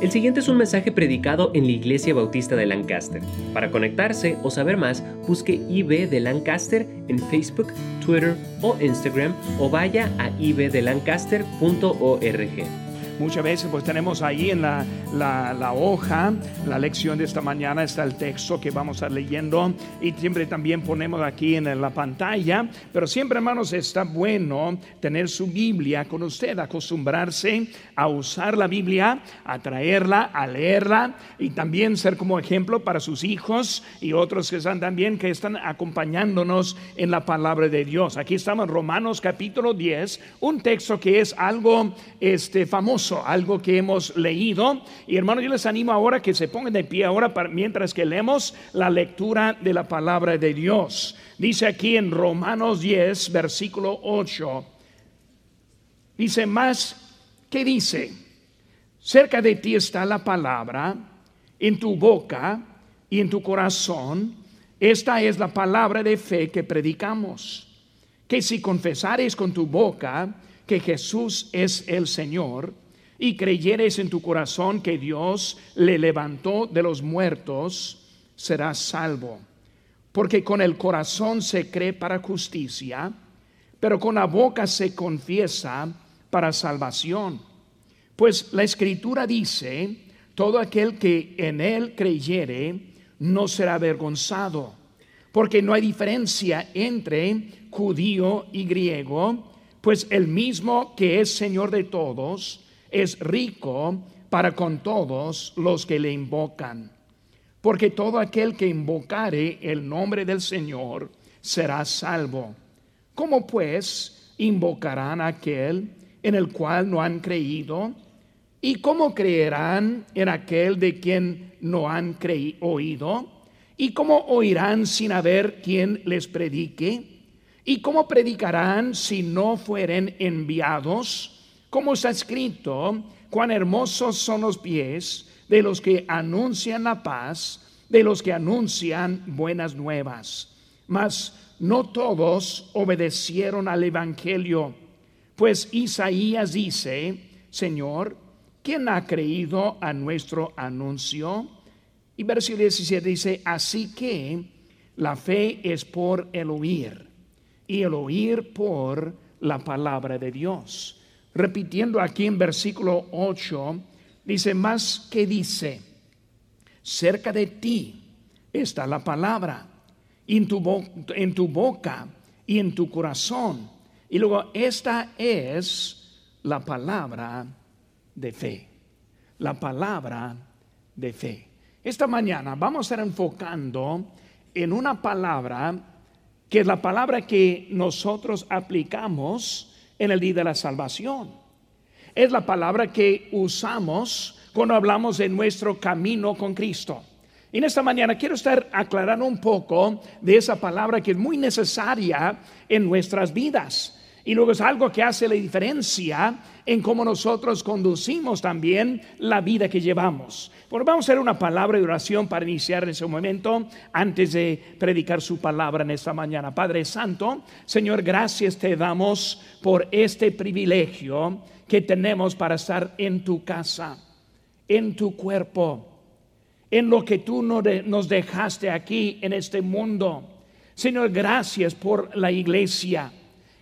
El siguiente es un mensaje predicado en la Iglesia Bautista de Lancaster. Para conectarse o saber más, busque IB de Lancaster en Facebook, Twitter o Instagram o vaya a ibdelancaster.org. Muchas veces pues tenemos ahí en la, la, hoja, la lección de esta mañana está el texto que vamos a estar leyendo y siempre también ponemos aquí en la pantalla, pero siempre hermanos está bueno tener su Biblia con usted, acostumbrarse a usar la Biblia, a traerla, a leerla y también ser como ejemplo para sus hijos y otros que están también que están acompañándonos en la palabra de Dios. Aquí estamos en Romanos capítulo 10, un texto que es algo este famoso algo que hemos leído. Y hermanos, yo les animo ahora que se pongan de pie ahora para, mientras que leemos la lectura de la palabra de Dios. Dice aquí en Romanos 10, versículo 8. Dice más, ¿qué dice? Cerca de ti está la palabra, en tu boca y en tu corazón. Esta es la palabra de fe que predicamos. Que si confesares con tu boca que Jesús es el Señor, y creyeres en tu corazón que Dios le levantó de los muertos, serás salvo. Porque con el corazón se cree para justicia, pero con la boca se confiesa para salvación. Pues la escritura dice, todo aquel que en él creyere no será avergonzado, porque no hay diferencia entre judío y griego, pues el mismo que es Señor de todos, es rico para con todos los que le invocan. Porque todo aquel que invocare el nombre del Señor será salvo. ¿Cómo pues invocarán a aquel en el cual no han creído? ¿Y cómo creerán en aquel de quien no han oído? ¿Y cómo oirán sin haber quien les predique? ¿Y cómo predicarán si no fueren enviados? Como está escrito, cuán hermosos son los pies de los que anuncian la paz, de los que anuncian buenas nuevas. Mas no todos obedecieron al Evangelio, pues Isaías dice, Señor, ¿quién ha creído a nuestro anuncio? Y versículo 17 dice, así que la fe es por el oír, y el oír por la palabra de Dios repitiendo aquí en versículo 8, dice, más que dice, cerca de ti está la palabra, en tu, en tu boca y en tu corazón. Y luego, esta es la palabra de fe, la palabra de fe. Esta mañana vamos a estar enfocando en una palabra que es la palabra que nosotros aplicamos en el día de la salvación. Es la palabra que usamos cuando hablamos de nuestro camino con Cristo. Y en esta mañana quiero estar aclarando un poco de esa palabra que es muy necesaria en nuestras vidas. Y luego es algo que hace la diferencia en cómo nosotros conducimos también la vida que llevamos. Bueno, vamos a hacer una palabra de oración para iniciar en ese momento antes de predicar su palabra en esta mañana. Padre Santo, Señor, gracias te damos por este privilegio que tenemos para estar en tu casa, en tu cuerpo, en lo que tú nos dejaste aquí en este mundo. Señor, gracias por la iglesia.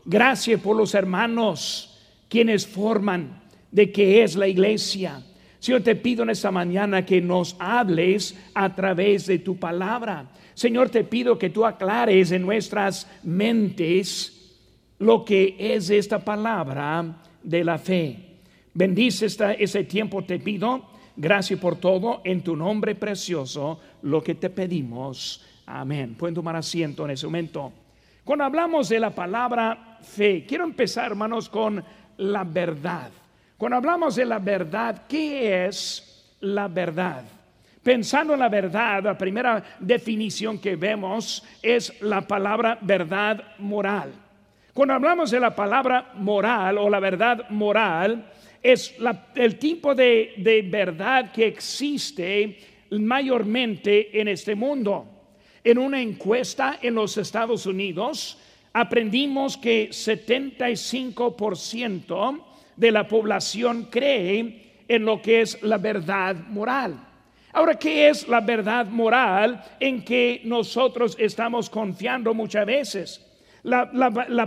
Gracias por los hermanos quienes forman de que es la iglesia. Señor, te pido en esta mañana que nos hables a través de tu palabra. Señor, te pido que tú aclares en nuestras mentes lo que es esta palabra de la fe. Bendice esta, ese tiempo, te pido. Gracias por todo. En tu nombre precioso, lo que te pedimos. Amén. Pueden tomar asiento en ese momento. Cuando hablamos de la palabra fe, quiero empezar, hermanos, con la verdad. Cuando hablamos de la verdad, ¿qué es la verdad? Pensando en la verdad, la primera definición que vemos es la palabra verdad moral. Cuando hablamos de la palabra moral o la verdad moral, es el tipo de, de verdad que existe mayormente en este mundo. En una encuesta en los Estados Unidos, aprendimos que 75% de la población cree en lo que es la verdad moral. Ahora, ¿qué es la verdad moral en que nosotros estamos confiando muchas veces? La,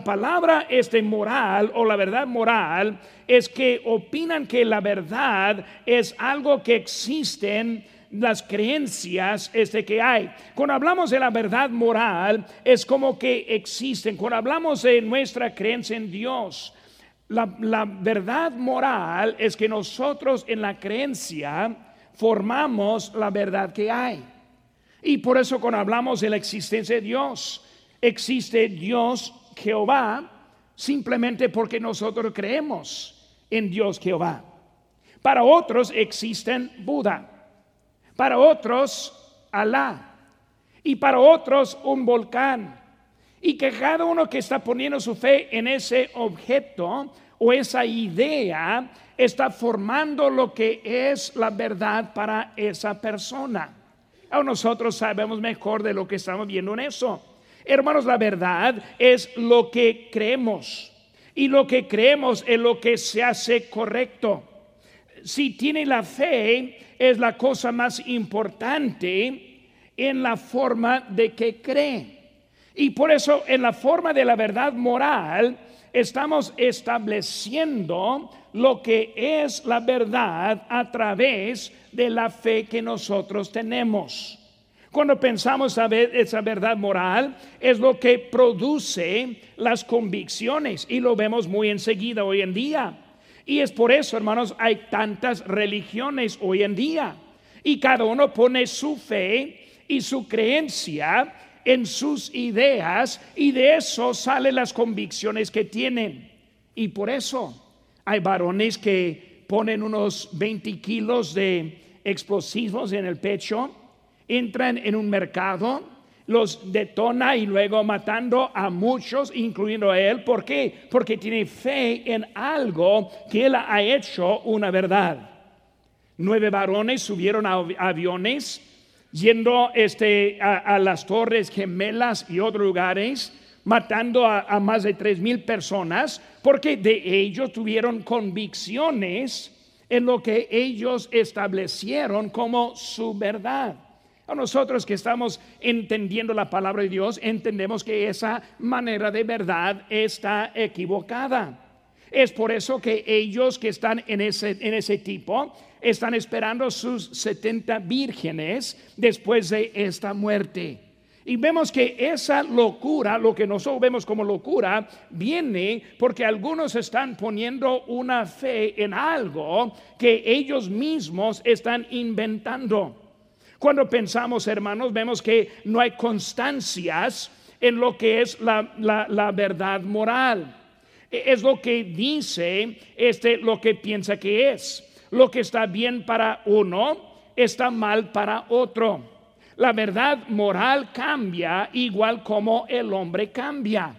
palabra este moral o la verdad moral es que opinan que la verdad es algo que existen las creencias este que hay. Cuando hablamos de la verdad moral es como que existen. Cuando hablamos de nuestra creencia en Dios, la, la verdad moral es que nosotros en la creencia formamos la verdad que hay. Y por eso cuando hablamos de la existencia de Dios, existe Dios Jehová simplemente porque nosotros creemos en Dios Jehová. Para otros existen Buda, para otros Alá y para otros un volcán. Y que cada uno que está poniendo su fe en ese objeto o esa idea está formando lo que es la verdad para esa persona. O nosotros sabemos mejor de lo que estamos viendo en eso. Hermanos, la verdad es lo que creemos. Y lo que creemos es lo que se hace correcto. Si tiene la fe, es la cosa más importante en la forma de que cree. Y por eso en la forma de la verdad moral estamos estableciendo lo que es la verdad a través de la fe que nosotros tenemos. Cuando pensamos a ver esa verdad moral, es lo que produce las convicciones y lo vemos muy enseguida hoy en día. Y es por eso, hermanos, hay tantas religiones hoy en día. Y cada uno pone su fe y su creencia en sus ideas y de eso salen las convicciones que tienen. Y por eso hay varones que ponen unos 20 kilos de explosivos en el pecho, entran en un mercado, los detona y luego matando a muchos, incluyendo a él. ¿Por qué? Porque tiene fe en algo que él ha hecho una verdad. Nueve varones subieron a aviones yendo este, a, las torres gemelas y otros lugares, matando a, más de tres mil personas, porque de ellos tuvieron convicciones en lo que ellos establecieron como su verdad. A nosotros que estamos entendiendo la palabra de Dios, entendemos que esa manera de verdad está equivocada. Es por eso que ellos que están en ese, en ese tipo están esperando sus 70 vírgenes después de esta muerte. Y vemos que esa locura, lo que nosotros vemos como locura, viene porque algunos están poniendo una fe en algo que ellos mismos están inventando. Cuando pensamos, hermanos, vemos que no hay constancias en lo que es la, la verdad moral. Es lo que dice este, lo que piensa que es. Lo que está bien para uno está mal para otro. La verdad moral cambia igual como el hombre cambia.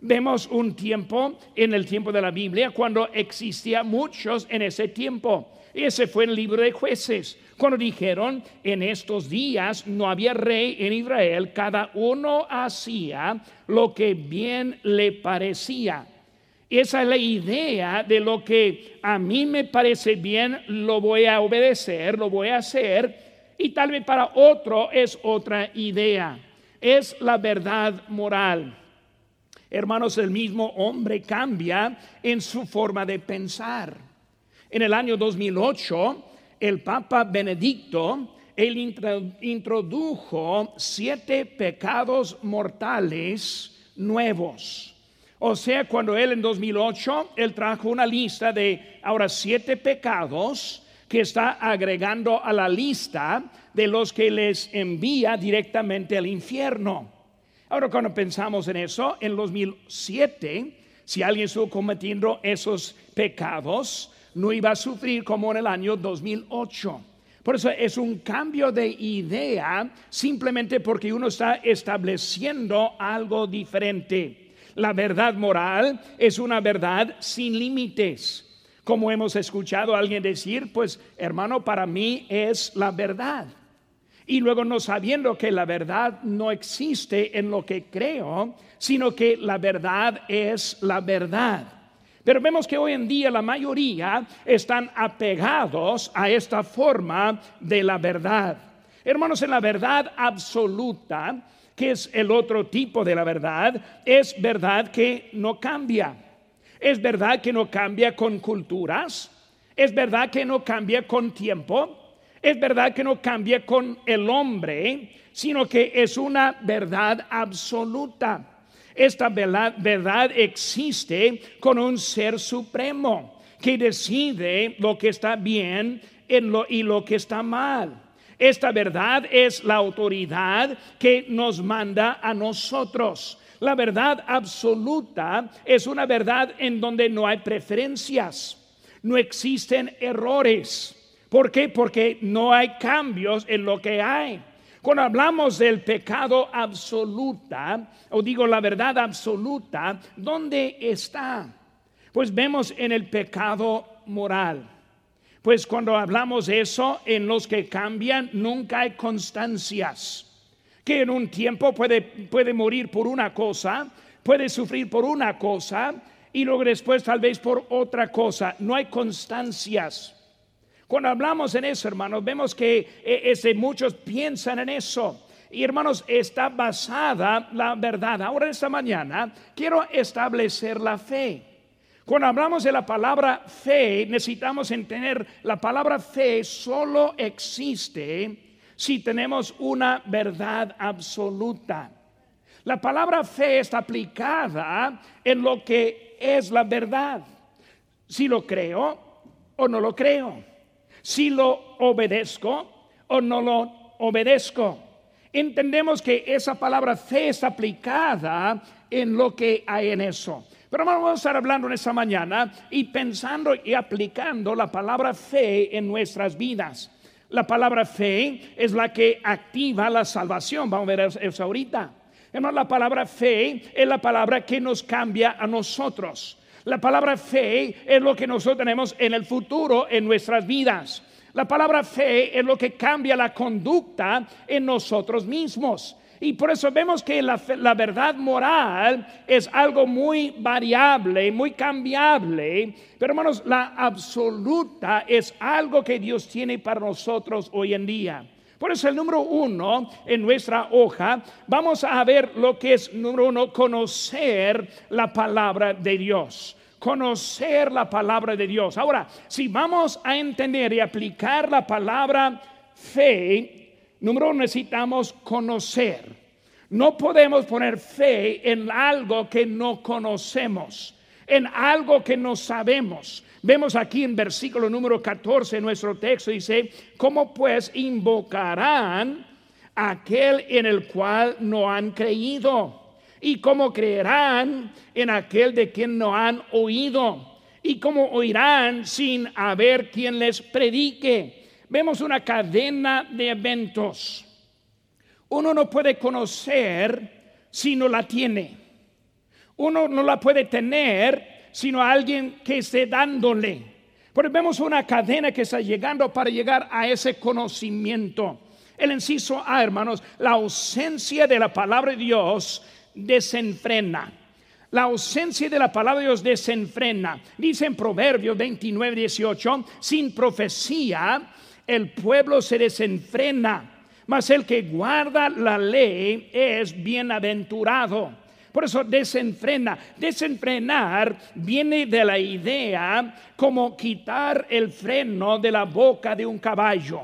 Vemos un tiempo en el tiempo de la Biblia cuando existía muchos en ese tiempo. Ese fue el libro de jueces. Cuando dijeron, en estos días no había rey en Israel, cada uno hacía lo que bien le parecía. Esa es la idea de lo que a mí me parece bien, lo voy a obedecer, lo voy a hacer, y tal vez para otro es otra idea. Es la verdad moral. Hermanos, el mismo hombre cambia en su forma de pensar. En el año 2008, el Papa Benedicto, él introdujo siete pecados mortales nuevos. O sea, cuando él en 2008, él trajo una lista de ahora siete pecados que está agregando a la lista de los que les envía directamente al infierno. Ahora cuando pensamos en eso, en 2007, si alguien estuvo cometiendo esos pecados, no iba a sufrir como en el año 2008. Por eso es un cambio de idea simplemente porque uno está estableciendo algo diferente. La verdad moral es una verdad sin límites. Como hemos escuchado a alguien decir, pues hermano, para mí es la verdad. Y luego no sabiendo que la verdad no existe en lo que creo, sino que la verdad es la verdad. Pero vemos que hoy en día la mayoría están apegados a esta forma de la verdad. Hermanos, en la verdad absoluta, que es el otro tipo de la verdad, es verdad que no cambia. Es verdad que no cambia con culturas. Es verdad que no cambia con tiempo. Es verdad que no cambia con el hombre, sino que es una verdad absoluta. Esta verdad existe con un ser supremo que decide lo que está bien y lo que está mal. Esta verdad es la autoridad que nos manda a nosotros. La verdad absoluta es una verdad en donde no hay preferencias, no existen errores. ¿Por qué? Porque no hay cambios en lo que hay. Cuando hablamos del pecado absoluta, o digo la verdad absoluta, ¿dónde está? Pues vemos en el pecado moral. Pues cuando hablamos de eso, en los que cambian nunca hay constancias. Que en un tiempo puede, puede morir por una cosa, puede sufrir por una cosa y luego después tal vez por otra cosa. No hay constancias. Cuando hablamos en eso, hermanos, vemos que eh, muchos piensan en eso. Y hermanos, está basada la verdad. Ahora esta mañana quiero establecer la fe. Cuando hablamos de la palabra fe, necesitamos entender la palabra fe solo existe si tenemos una verdad absoluta. La palabra fe está aplicada en lo que es la verdad. Si lo creo o no lo creo si lo obedezco o no lo obedezco. Entendemos que esa palabra fe está aplicada en lo que hay en eso. Pero vamos a estar hablando en esta mañana y pensando y aplicando la palabra fe en nuestras vidas. La palabra fe es la que activa la salvación. Vamos a ver eso ahorita. Hermano, la palabra fe es la palabra que nos cambia a nosotros. La palabra fe es lo que nosotros tenemos en el futuro en nuestras vidas. La palabra fe es lo que cambia la conducta en nosotros mismos. Y por eso vemos que la, verdad moral es algo muy variable, muy cambiable. Pero hermanos, la absoluta es algo que Dios tiene para nosotros hoy en día. Por eso el número uno en nuestra hoja, vamos a ver lo que es número uno, conocer la palabra de Dios conocer la palabra de Dios. Ahora, si vamos a entender y aplicar la palabra fe, número uno necesitamos conocer. No podemos poner fe en algo que no conocemos, en algo que no sabemos. Vemos aquí en versículo número 14 en nuestro texto, dice, ¿cómo pues invocarán aquel en el cual no han creído? ¿Y cómo creerán en aquel de quien no han oído? ¿Y cómo oirán sin haber quien les predique? Vemos una cadena de eventos. Uno no puede conocer si no la tiene. Uno no la puede tener sino a alguien que esté dándole. Pero vemos una cadena que está llegando para llegar a ese conocimiento. El inciso A, hermanos, la ausencia de la palabra de Dios desenfrena. La ausencia de la palabra de Dios desenfrena. Dice en Proverbios 29, 18, sin profecía el pueblo se desenfrena, mas el que guarda la ley es bienaventurado. Por eso desenfrena. Desenfrenar viene de la idea como quitar el freno de la boca de un caballo.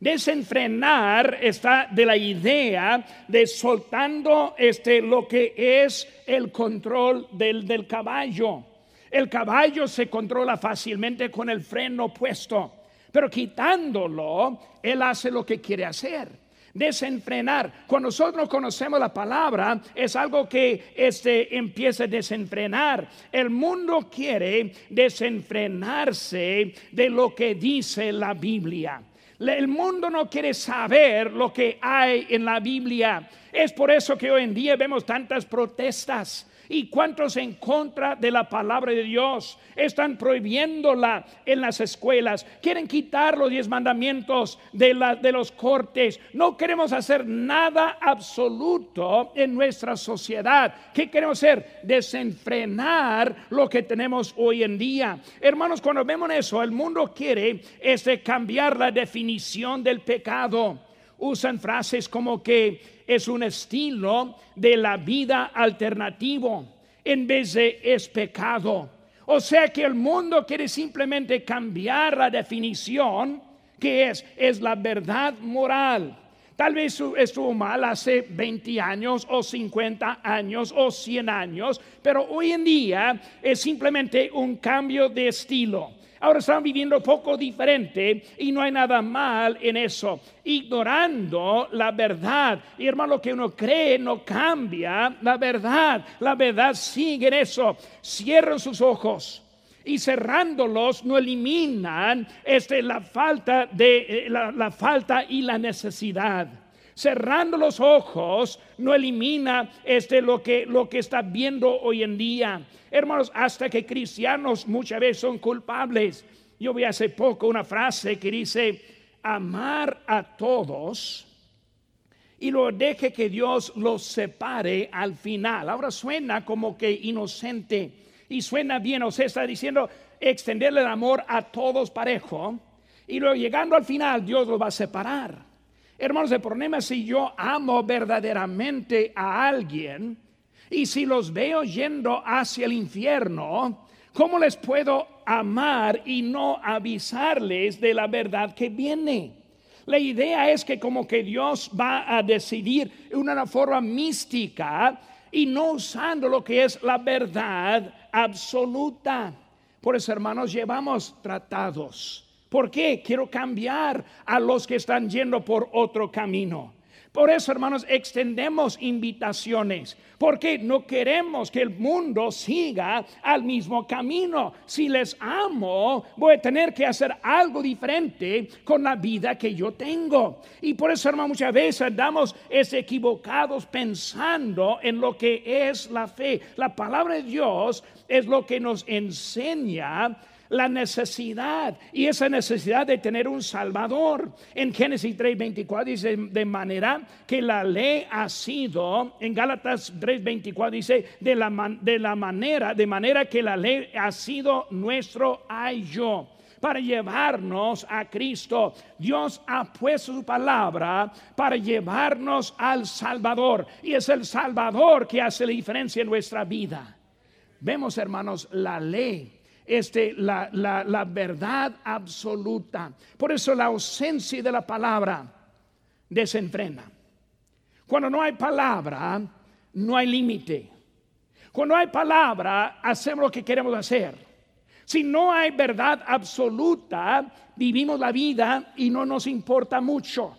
Desenfrenar está de la idea de soltando este lo que es el control del, del caballo. El caballo se controla fácilmente con el freno puesto, pero quitándolo, él hace lo que quiere hacer desenfrenar. Cuando nosotros conocemos la palabra, es algo que este, empieza a desenfrenar. El mundo quiere desenfrenarse de lo que dice la Biblia. El mundo no quiere saber lo que hay en la Biblia. Es por eso que hoy en día vemos tantas protestas ¿Y cuántos en contra de la palabra de Dios? Están prohibiéndola en las escuelas. Quieren quitar los diez mandamientos de, los cortes. No queremos hacer nada absoluto en nuestra sociedad. ¿Qué queremos hacer? Desenfrenar lo que tenemos hoy en día. Hermanos, cuando vemos eso, el mundo quiere este, cambiar la definición del pecado. Usan frases como que es un estilo de la vida alternativo en vez de es pecado. O sea que el mundo quiere simplemente cambiar la definición que es, es la verdad moral. Tal vez estuvo mal hace 20 años o 50 años o 100 años, pero hoy en día es simplemente un cambio de estilo. Ahora están viviendo poco diferente y no hay nada mal en eso. Ignorando la verdad. Y hermano, lo que uno cree no cambia la verdad. La verdad sigue en eso. Cierran sus ojos y cerrándolos no eliminan este, la, falta de, eh, la falta y la necesidad cerrando los ojos no elimina este lo que lo que está viendo hoy en día. Hermanos, hasta que cristianos muchas veces son culpables. Yo vi hace poco una frase que dice amar a todos y lo deje que Dios los separe al final. Ahora suena como que inocente y suena bien, o sea, está diciendo extenderle el amor a todos parejo y luego llegando al final Dios los va a separar. Hermanos, el problema es si yo amo verdaderamente a alguien y si los veo yendo hacia el infierno, ¿cómo les puedo amar y no avisarles de la verdad que viene? La idea es que como que Dios va a decidir de una forma mística y no usando lo que es la verdad absoluta. Por eso, hermanos, llevamos tratados ¿Por qué? Quiero cambiar a los que están yendo por otro camino. Por eso, hermanos, extendemos invitaciones, porque no queremos que el mundo siga al mismo camino. Si les amo, voy a tener que hacer algo diferente con la vida que yo tengo. Y por eso, hermanos, muchas veces andamos equivocados pensando en lo que es la fe. La palabra de Dios es lo que nos enseña la necesidad y esa necesidad de tener un Salvador. En Génesis 3:24 dice, de manera que la ley ha sido, en Gálatas 3:24 dice, de la, de la manera, de manera que la ley ha sido nuestro ayo para llevarnos a Cristo. Dios ha puesto su palabra para llevarnos al Salvador. Y es el Salvador que hace la diferencia en nuestra vida. Vemos, hermanos, la ley este, la, la, verdad absoluta. Por eso la ausencia de la palabra desenfrena. Cuando no hay palabra, no hay límite. Cuando hay palabra, hacemos lo que queremos hacer. Si no hay verdad absoluta, vivimos la vida y no nos importa mucho.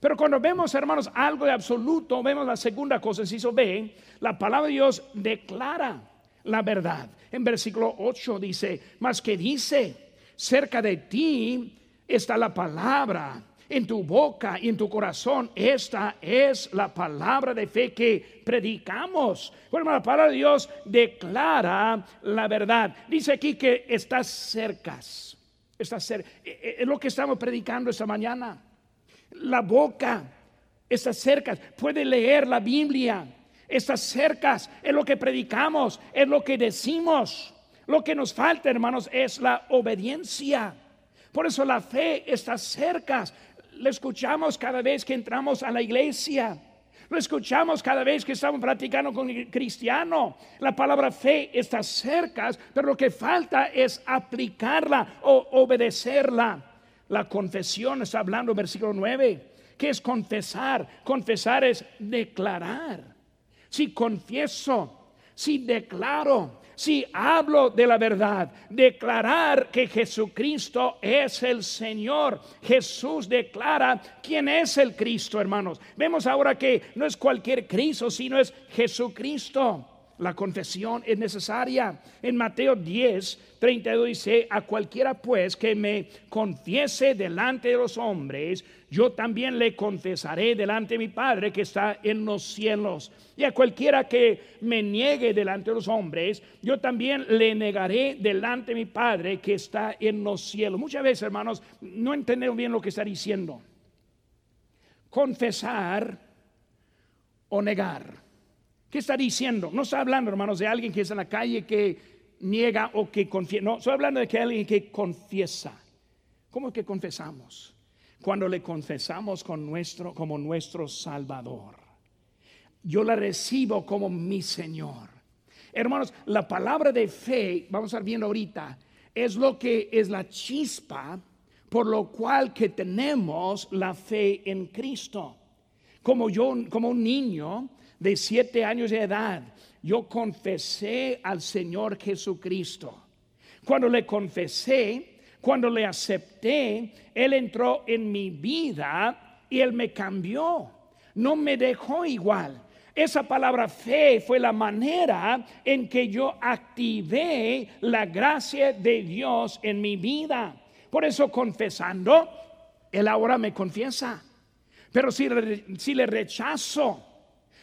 Pero cuando vemos, hermanos, algo de absoluto, vemos la segunda cosa, si eso ve, la palabra de Dios declara la verdad. En versículo 8 dice, más que dice, cerca de ti está la palabra, en tu boca y en tu corazón. Esta es la palabra de fe que predicamos. Bueno, la palabra de Dios declara la verdad. Dice aquí que estás cerca. Está cerca. E, e, es lo que estamos predicando esta mañana. La boca está cerca. Puede leer la Biblia Estás cerca, es lo que predicamos, es lo que decimos. Lo que nos falta, hermanos, es la obediencia. Por eso la fe está cerca. Lo escuchamos cada vez que entramos a la iglesia. Lo escuchamos cada vez que estamos practicando con el cristiano. La palabra fe está cerca, pero lo que falta es aplicarla o obedecerla. La confesión está hablando, versículo 9. ¿Qué es confesar? Confesar es declarar si confieso, si declaro, si hablo de la verdad, declarar que Jesucristo es el Señor. Jesús declara quién es el Cristo, hermanos. Vemos ahora que no es cualquier Cristo, sino es Jesucristo. La confesión es necesaria. En Mateo 10, 32 dice, a cualquiera pues que me confiese delante de los hombres, yo también le confesaré delante de mi Padre que está en los cielos. Y a cualquiera que me niegue delante de los hombres, yo también le negaré delante de mi Padre que está en los cielos. Muchas veces, hermanos, no entendemos bien lo que está diciendo. Confesar o negar. ¿Qué está diciendo? No está hablando, hermanos, de alguien que es en la calle que niega o que confiesa. No, estoy hablando de que alguien que confiesa. ¿Cómo es que confesamos? Cuando le confesamos con nuestro, como nuestro Salvador. Yo la recibo como mi Señor. Hermanos, la palabra de fe, vamos a estar viendo ahorita, es lo que es la chispa por lo cual que tenemos la fe en Cristo. Como yo, como un niño, de siete años de edad, yo confesé al Señor Jesucristo. Cuando le confesé, cuando le acepté, Él entró en mi vida y Él me cambió. No me dejó igual. Esa palabra fe fue la manera en que yo activé la gracia de Dios en mi vida. Por eso confesando, Él ahora me confiesa. Pero si, le rechazo,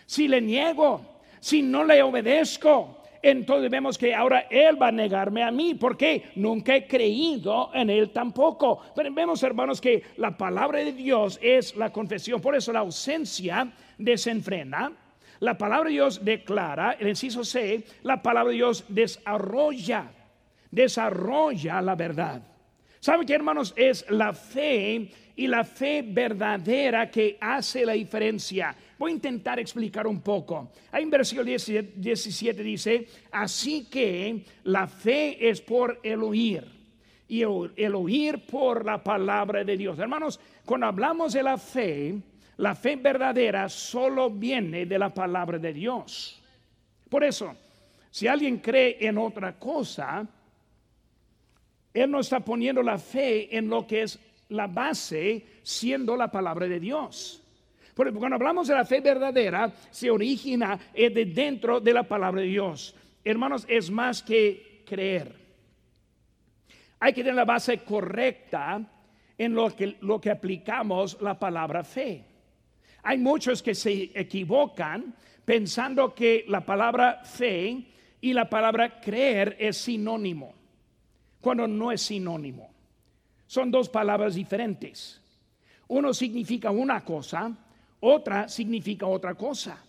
si le niego, si no le obedezco, entonces vemos que ahora Él va a negarme a mí, porque nunca he creído en Él tampoco. Pero vemos, hermanos, que la palabra de Dios es la confesión, por eso la ausencia desenfrena. La palabra de Dios declara, el inciso C, la palabra de Dios desarrolla, desarrolla la verdad. ¿Saben qué, hermanos? Es la fe y la fe verdadera que hace la diferencia. Voy a intentar explicar un poco. Ahí en versículo 17 dice, así que la fe es por el oír y el oír por la palabra de Dios. Hermanos, cuando hablamos de la fe, la fe verdadera solo viene de la palabra de Dios. Por eso, si alguien cree en otra cosa, él no está poniendo la fe en lo que es la base, siendo la palabra de Dios. Porque cuando hablamos de la fe verdadera, se origina eh, de dentro de la palabra de Dios. Hermanos, es más que creer. Hay que tener la base correcta en lo que, lo que aplicamos la palabra fe. Hay muchos que se equivocan pensando que la palabra fe y la palabra creer es sinónimo, cuando no es sinónimo. Son dos palabras diferentes. Uno significa una cosa otra significa otra cosa.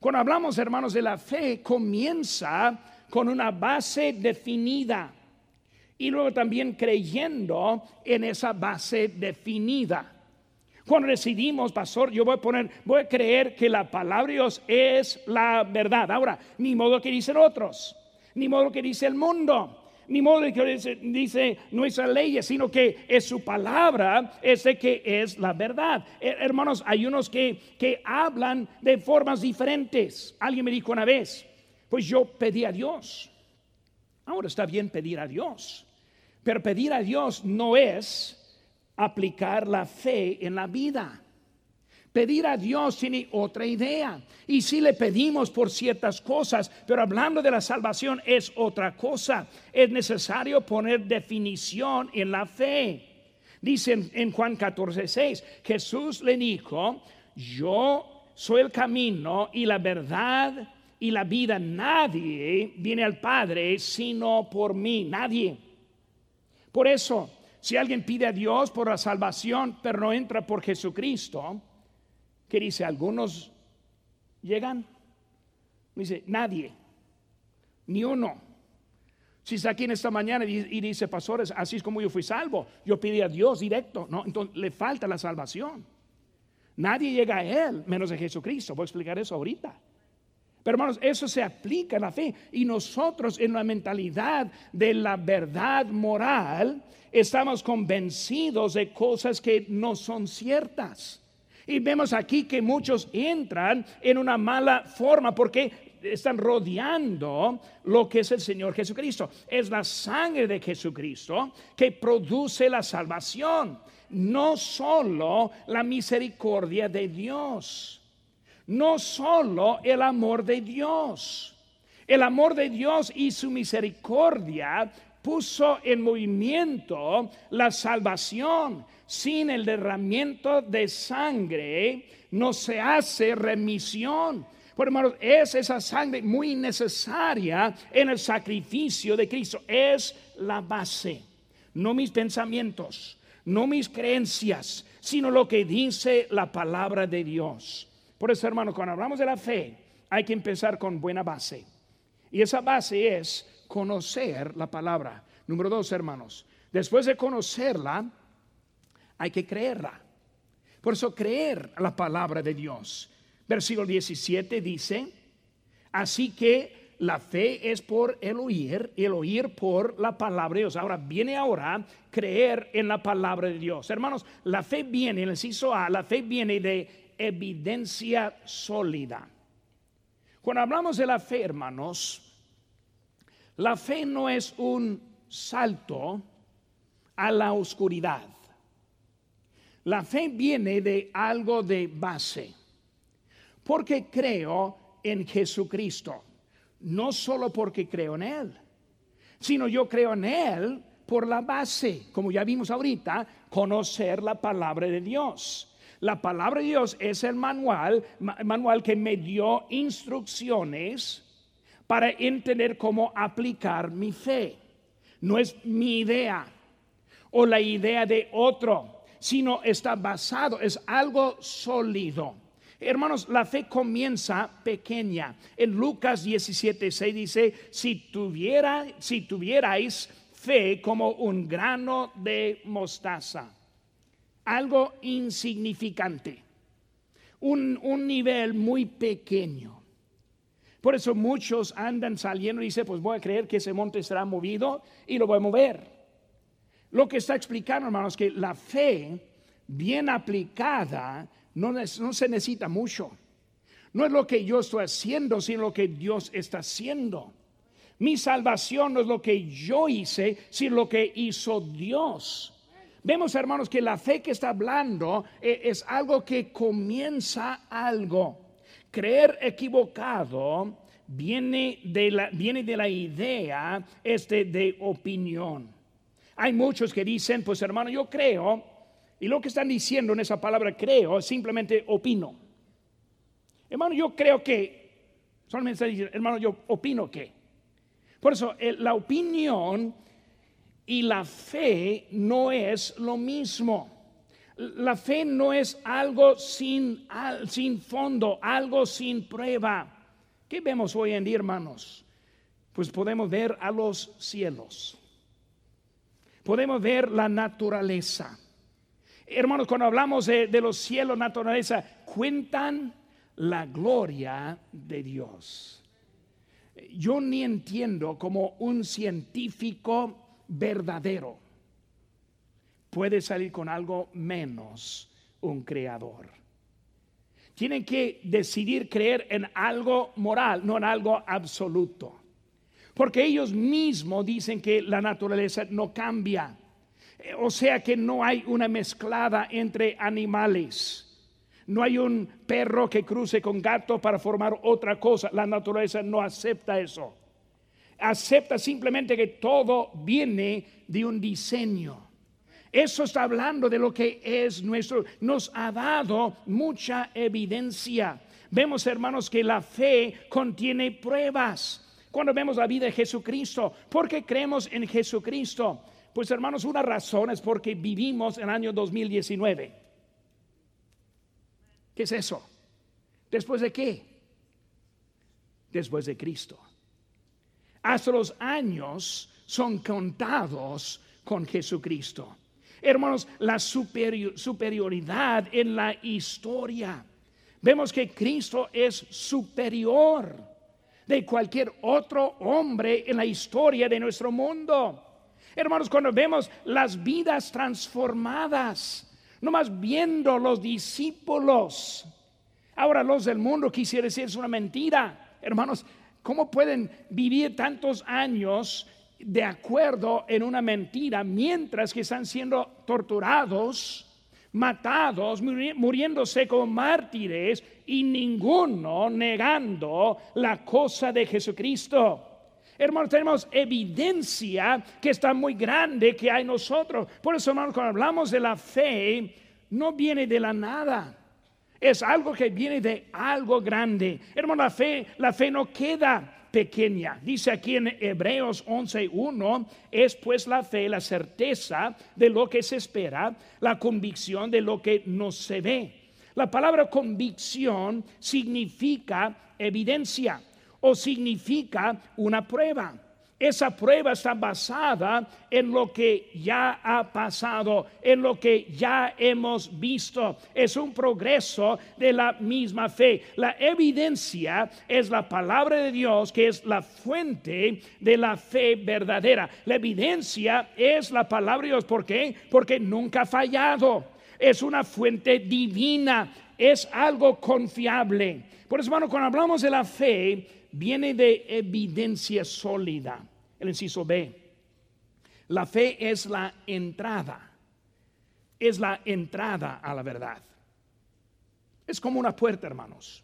Cuando hablamos, hermanos, de la fe, comienza con una base definida y luego también creyendo en esa base definida. Cuando decidimos, pastor, yo voy a poner, voy a creer que la palabra de Dios es la verdad. Ahora, ni modo que dicen otros, ni modo que dice el mundo ni modo que dice, dice nuestra ley, sino que es su palabra, ese que es la verdad. Eh, hermanos, hay unos que, que hablan de formas diferentes. Alguien me dijo una vez, pues yo pedí a Dios. Ahora está bien pedir a Dios, pero pedir a Dios no es aplicar la fe en la vida. Pedir a Dios tiene otra idea. Y si le pedimos por ciertas cosas, pero hablando de la salvación es otra cosa. Es necesario poner definición en la fe. Dice en, Juan 14, 6, Jesús le dijo, yo soy el camino y la verdad y la vida. Nadie viene al Padre sino por mí, nadie. Por eso, si alguien pide a Dios por la salvación, pero no entra por Jesucristo, ¿Qué dice? Algunos llegan. Dice, nadie, ni uno. Si está aquí en esta mañana y dice, pastores, así es como yo fui salvo, yo pedí a Dios directo, no, entonces le falta la salvación. Nadie llega a Él menos a Jesucristo. Voy a explicar eso ahorita. Pero hermanos, eso se aplica en la fe. Y nosotros en la mentalidad de la verdad moral estamos convencidos de cosas que no son ciertas. Y vemos aquí que muchos entran en una mala forma porque están rodeando lo que es el Señor Jesucristo. Es la sangre de Jesucristo que produce la salvación, no solo la misericordia de Dios, no solo el amor de Dios. El amor de Dios y su misericordia puso en movimiento la salvación. Sin el derramamiento de sangre no se hace remisión. Por hermanos, es esa sangre muy necesaria en el sacrificio de Cristo. Es la base. No mis pensamientos, no mis creencias, sino lo que dice la palabra de Dios. Por eso, hermanos, cuando hablamos de la fe, hay que empezar con buena base. Y esa base es conocer la palabra. Número dos, hermanos, después de conocerla, hay que creerla. Por eso creer la palabra de Dios. Versículo 17 dice, así que la fe es por el oír el oír por la palabra de Dios. Ahora viene ahora creer en la palabra de Dios. Hermanos, la fe viene, en el inciso A, la fe viene de evidencia sólida. Cuando hablamos de la fe, hermanos, la fe no es un salto a la oscuridad. La fe viene de algo de base, porque creo en Jesucristo, no solo porque creo en Él, sino yo creo en Él por la base, como ya vimos ahorita, conocer la palabra de Dios. La palabra de Dios es el manual, manual que me dio instrucciones para entender cómo aplicar mi fe. No es mi idea o la idea de otro, sino está basado, es algo sólido. Hermanos, la fe comienza pequeña. En Lucas 17, 6 dice, si, si tuvierais fe como un grano de mostaza algo insignificante, un, nivel muy pequeño. Por eso muchos andan saliendo y dicen, pues voy a creer que ese monte será movido y lo voy a mover. Lo que está explicando, hermanos, que la fe bien aplicada no, no se necesita mucho. No es lo que yo estoy haciendo, sino lo que Dios está haciendo. Mi salvación no es lo que yo hice, sino lo que hizo Dios. Vemos, hermanos, que la fe que está hablando eh, es algo que comienza algo. Creer equivocado viene de la, viene de la idea este, de opinión. Hay muchos que dicen, pues hermano, yo creo, y lo que están diciendo en esa palabra creo simplemente opino. Hermano, yo creo que, solamente están diciendo, hermano, yo opino que. Por eso, la opinión y la fe no es lo mismo. La fe no es algo sin, sin fondo, algo sin prueba. ¿Qué vemos hoy en día, hermanos? Pues podemos ver a los cielos. Podemos ver la naturaleza. Hermanos, cuando hablamos de, de los cielos, naturaleza, cuentan la gloria de Dios. Yo ni entiendo como un científico verdadero puede salir con algo menos un creador. Tienen que decidir creer en algo moral, no en algo absoluto. Porque ellos mismos dicen que la naturaleza no cambia. O sea que no hay una mezclada entre animales. No hay un perro que cruce con gato para formar otra cosa. La naturaleza no acepta eso acepta simplemente que todo viene de un diseño. Eso está hablando de lo que es nuestro, nos ha dado mucha evidencia. Vemos, hermanos, que la fe contiene pruebas. Cuando vemos la vida de Jesucristo, ¿por qué creemos en Jesucristo? Pues, hermanos, una razón es porque vivimos en el año 2019. ¿Qué es eso? ¿Después de qué? Después de Cristo hasta los años son contados con Jesucristo. Hermanos, la superioridad en la historia. Vemos que Cristo es superior de cualquier otro hombre en la historia de nuestro mundo. Hermanos, cuando vemos las vidas transformadas, nomás viendo los discípulos, ahora los del mundo quisiera decir es una mentira. Hermanos, ¿Cómo pueden vivir tantos años de acuerdo en una mentira mientras que están siendo torturados, matados, muriéndose como mártires y ninguno negando la cosa de Jesucristo. Hermanos, tenemos evidencia que está muy grande que hay nosotros. Por eso, hermanos, cuando hablamos de la fe, no viene de la nada. Es algo que viene de algo grande. Hermano, la fe, la fe no queda pequeña. Dice aquí en Hebreos 11:1, es pues la fe la certeza de lo que se espera, la convicción de lo que no se ve. La palabra convicción significa evidencia o significa una prueba. Esa prueba está basada en lo que ya ha pasado, en lo que ya hemos visto. Es un progreso de la misma fe. La evidencia es la palabra de Dios, que es la fuente de la fe verdadera. La evidencia es la palabra de Dios. ¿Por qué? Porque nunca ha fallado. Es una fuente divina. Es algo confiable. Por eso, hermano, cuando hablamos de la fe, viene de evidencia sólida. El inciso B. La fe es la entrada. Es la entrada a la verdad. Es como una puerta, hermanos.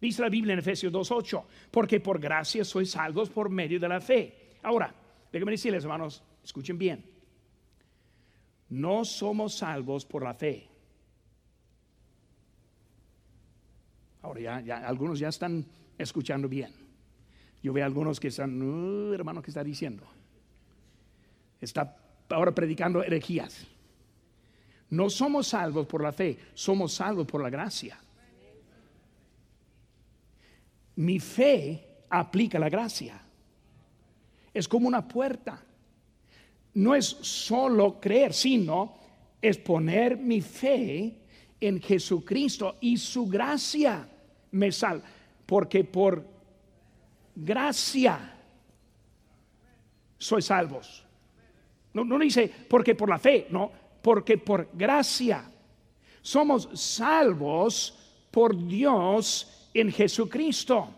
Dice la Biblia en Efesios 2.8, porque por gracia sois salvos por medio de la fe. Ahora, déjenme decirles, hermanos, escuchen bien. No somos salvos por la fe. Ahora ya, ya algunos ya están escuchando bien. Yo veo algunos que están, uh, hermano, ¿qué está diciendo? Está ahora predicando herejías. No somos salvos por la fe, somos salvos por la gracia. Mi fe aplica la gracia. Es como una puerta. No es solo creer, sino es poner mi fe en Jesucristo y su gracia me salva. Porque por gracia sois salvos. No, no dice porque por la fe, no, porque por gracia somos salvos por Dios en Jesucristo.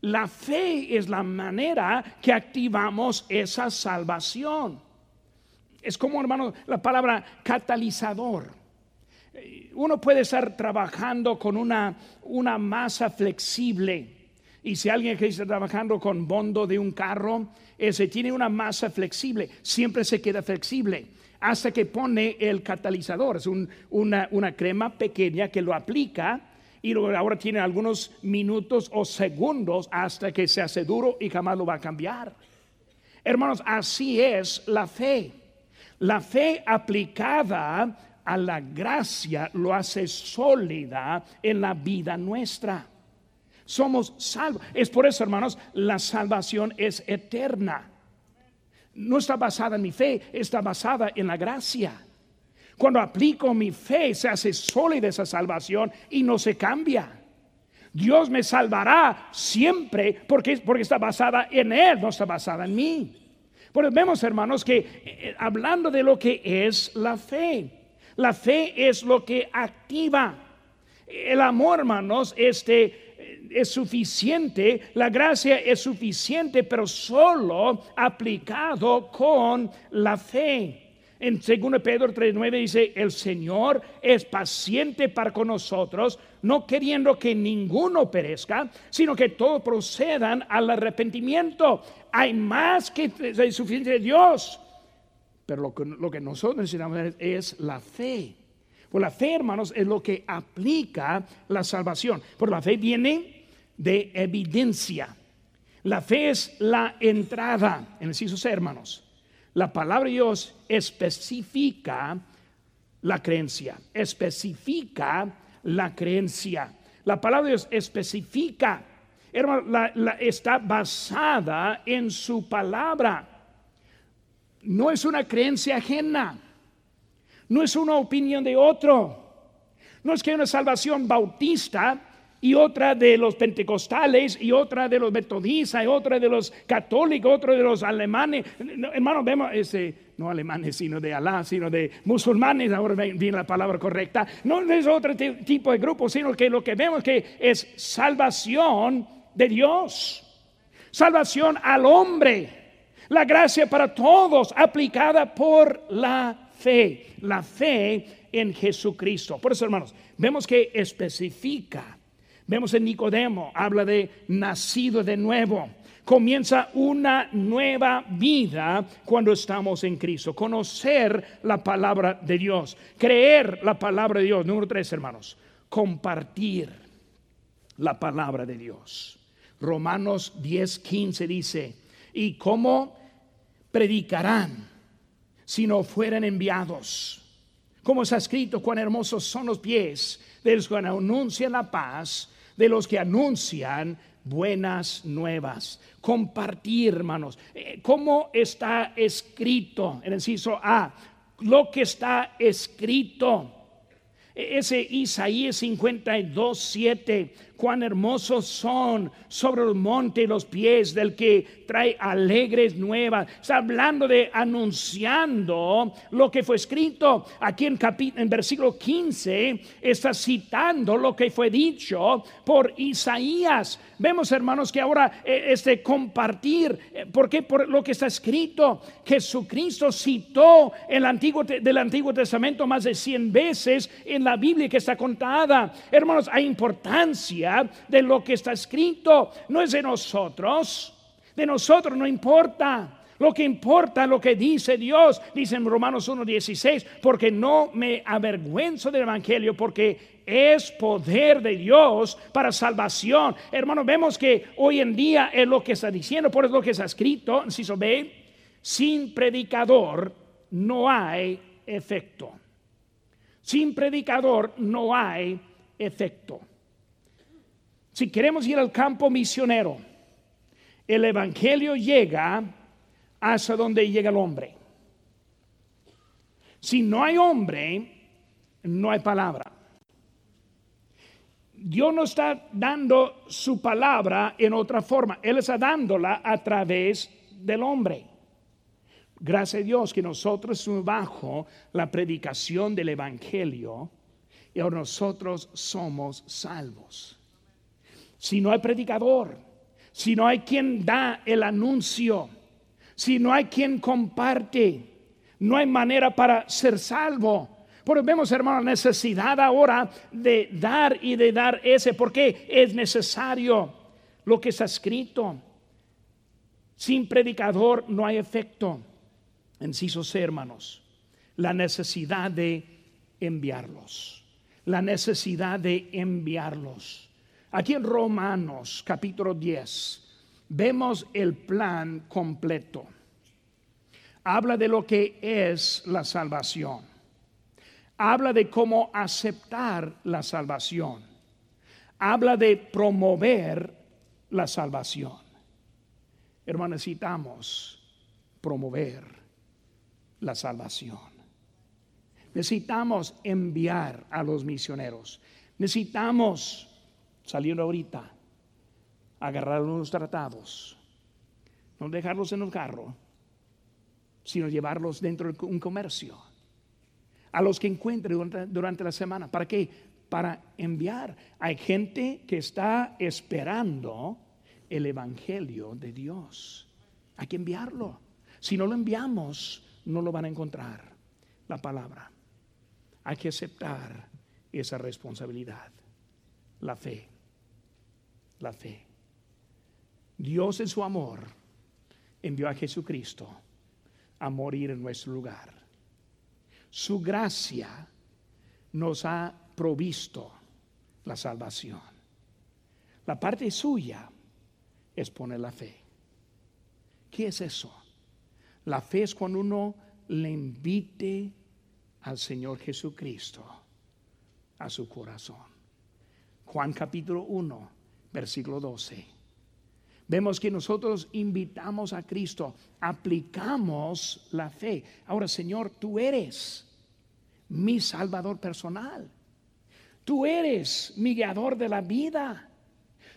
La fe es la manera que activamos esa salvación. Es como, hermano, la palabra catalizador. Uno puede estar trabajando con una, una masa flexible y si alguien que está trabajando con bondo de un carro, ese tiene una masa flexible, siempre se queda flexible hasta que pone el catalizador. Es una, crema pequeña que lo aplica y ahora tiene algunos minutos o segundos hasta que se hace duro y jamás lo va a cambiar. Hermanos, así es la fe. La fe aplicada a la gracia lo hace sólida en la vida nuestra. Somos salvos. Es por eso, hermanos, la salvación es eterna. No está basada en mi fe, está basada en la gracia. Cuando aplico mi fe, se hace sólida esa salvación y no se cambia. Dios me salvará siempre porque, porque está basada en Él, no está basada en mí. Por vemos, hermanos, que eh, hablando de lo que es la fe, la fe es lo que activa. El amor, hermanos, este es suficiente, la gracia es suficiente, pero solo aplicado con la fe. En 2 Pedro 3:9 dice, el Señor es paciente para con nosotros, no queriendo que ninguno perezca, sino que todos procedan al arrepentimiento. Hay más que suficiente de Dios. Pero lo que, lo que nosotros necesitamos es la fe. Por la fe, hermanos, es lo que aplica la salvación. Por la fe viene de evidencia. La fe es la entrada, en el C, hermanos. La palabra de Dios especifica la creencia, especifica la creencia. La palabra de Dios especifica, hermano, está basada en su palabra. No es una creencia ajena, no es una opinión de otro. No es que hay una salvación bautista y otra de los pentecostales y otra de los metodistas y otra de los católicos, otra de los alemanes. hermano, vemos ese, no alemanes, sino de Alá, sino de musulmanes, ahora viene la palabra correcta. No es otro tipo de grupo, sino que lo que vemos que es salvación de Dios, salvación al hombre. La gracia para todos aplicada por la fe. La fe en Jesucristo. Por eso, hermanos, vemos que especifica. Vemos en Nicodemo, habla de nacido de nuevo. Comienza una nueva vida cuando estamos en Cristo. Conocer la palabra de Dios. Creer la palabra de Dios. Número tres, hermanos. Compartir la palabra de Dios. Romanos 10, 15 dice, ¿y cómo predicarán si no fueran enviados? Como está escrito, cuán hermosos son los pies de los que anuncian la paz, de los que anuncian buenas nuevas. Compartir, hermanos. Eh, ¿Cómo está escrito? En el inciso A, lo que está escrito. E-, ese Isaías 52, 7 cuán hermosos son sobre el monte los pies del que trae alegres nuevas. Está hablando de anunciando lo que fue escrito. Aquí en, en versículo 15 está citando lo que fue dicho por Isaías. Vemos, hermanos, que ahora eh, este compartir, eh, porque por lo que está escrito, Jesucristo citó el Antiguo, del Antiguo Testamento más de 100 veces en la Biblia que está contada. Hermanos, hay importancia de lo que está escrito, no es de nosotros, de nosotros no importa. Lo que importa lo que dice Dios, dice en Romanos 1.16, porque no me avergüenzo del Evangelio, porque es poder de Dios para salvación. Hermanos, vemos que hoy en día es lo que está diciendo, por eso lo que está escrito, si ve, sin predicador no hay efecto. Sin predicador no hay efecto. Si queremos ir al campo misionero, el Evangelio llega hasta donde llega el hombre. Si no hay hombre, no hay palabra. Dios no está dando su palabra en otra forma. Él está dándola a través del hombre. Gracias a Dios que nosotros bajo la predicación del Evangelio y nosotros somos salvos si no hay predicador, si no hay quien da el anuncio, si no hay quien comparte, no hay manera para ser salvo. Porque vemos, hermano, la necesidad ahora de dar y de dar ese, porque es necesario lo que está escrito. Sin predicador no hay efecto. Enciso C, hermanos, la necesidad de enviarlos. La necesidad de enviarlos. Aquí en Romanos capítulo 10 vemos el plan completo. Habla de lo que es la salvación. Habla de cómo aceptar la salvación. Habla de promover la salvación. Hermanos, necesitamos promover la salvación. Necesitamos enviar a los misioneros. Necesitamos saliendo ahorita, agarrar unos tratados, no dejarlos en un carro, sino llevarlos dentro de un comercio. A los que encuentre durante, la semana. ¿Para qué? Para enviar. Hay gente que está esperando el Evangelio de Dios. Hay que enviarlo. Si no lo enviamos, no lo van a encontrar. La palabra. Hay que aceptar esa responsabilidad. La fe la fe. Dios en su amor envió a Jesucristo a morir en nuestro lugar. Su gracia nos ha provisto la salvación. La parte suya es poner la fe. ¿Qué es eso? La fe es cuando uno le invite al Señor Jesucristo a su corazón. Juan capítulo 1 versículo 12. Vemos que nosotros invitamos a Cristo, aplicamos la fe. Ahora, Señor, tú eres mi salvador personal. Tú eres mi guiador de la vida.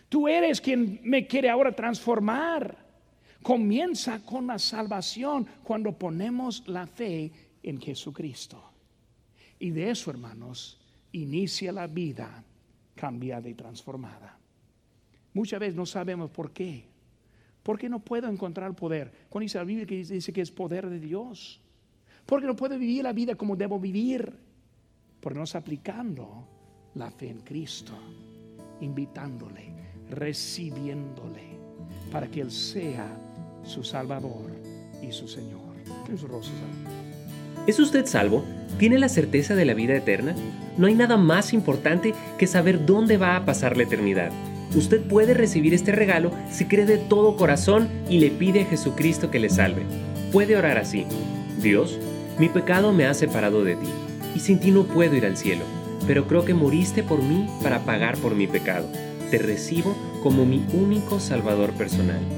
Tú eres quien me quiere ahora transformar. Comienza con la salvación cuando ponemos la fe en Jesucristo. Y de eso, hermanos, inicia la vida cambiada y transformada. Muchas veces no sabemos por qué. ¿Por qué no puedo encontrar poder? Cuando dice la Biblia que dice que es poder de Dios. ¿Por qué no puedo vivir la vida como debo vivir? Porque no aplicando la fe en Cristo, invitándole, recibiéndole, para que Él sea su Salvador y su Señor. ¿Es usted salvo? ¿Tiene la certeza de la vida eterna? No hay nada más importante que saber dónde va a pasar la eternidad. Usted puede recibir este regalo si cree de todo corazón y le pide a Jesucristo que le salve. Puede orar así. Dios, mi pecado me ha separado de ti, y sin ti no puedo ir al cielo, pero creo que moriste por mí para pagar por mi pecado. Te recibo como mi único Salvador personal.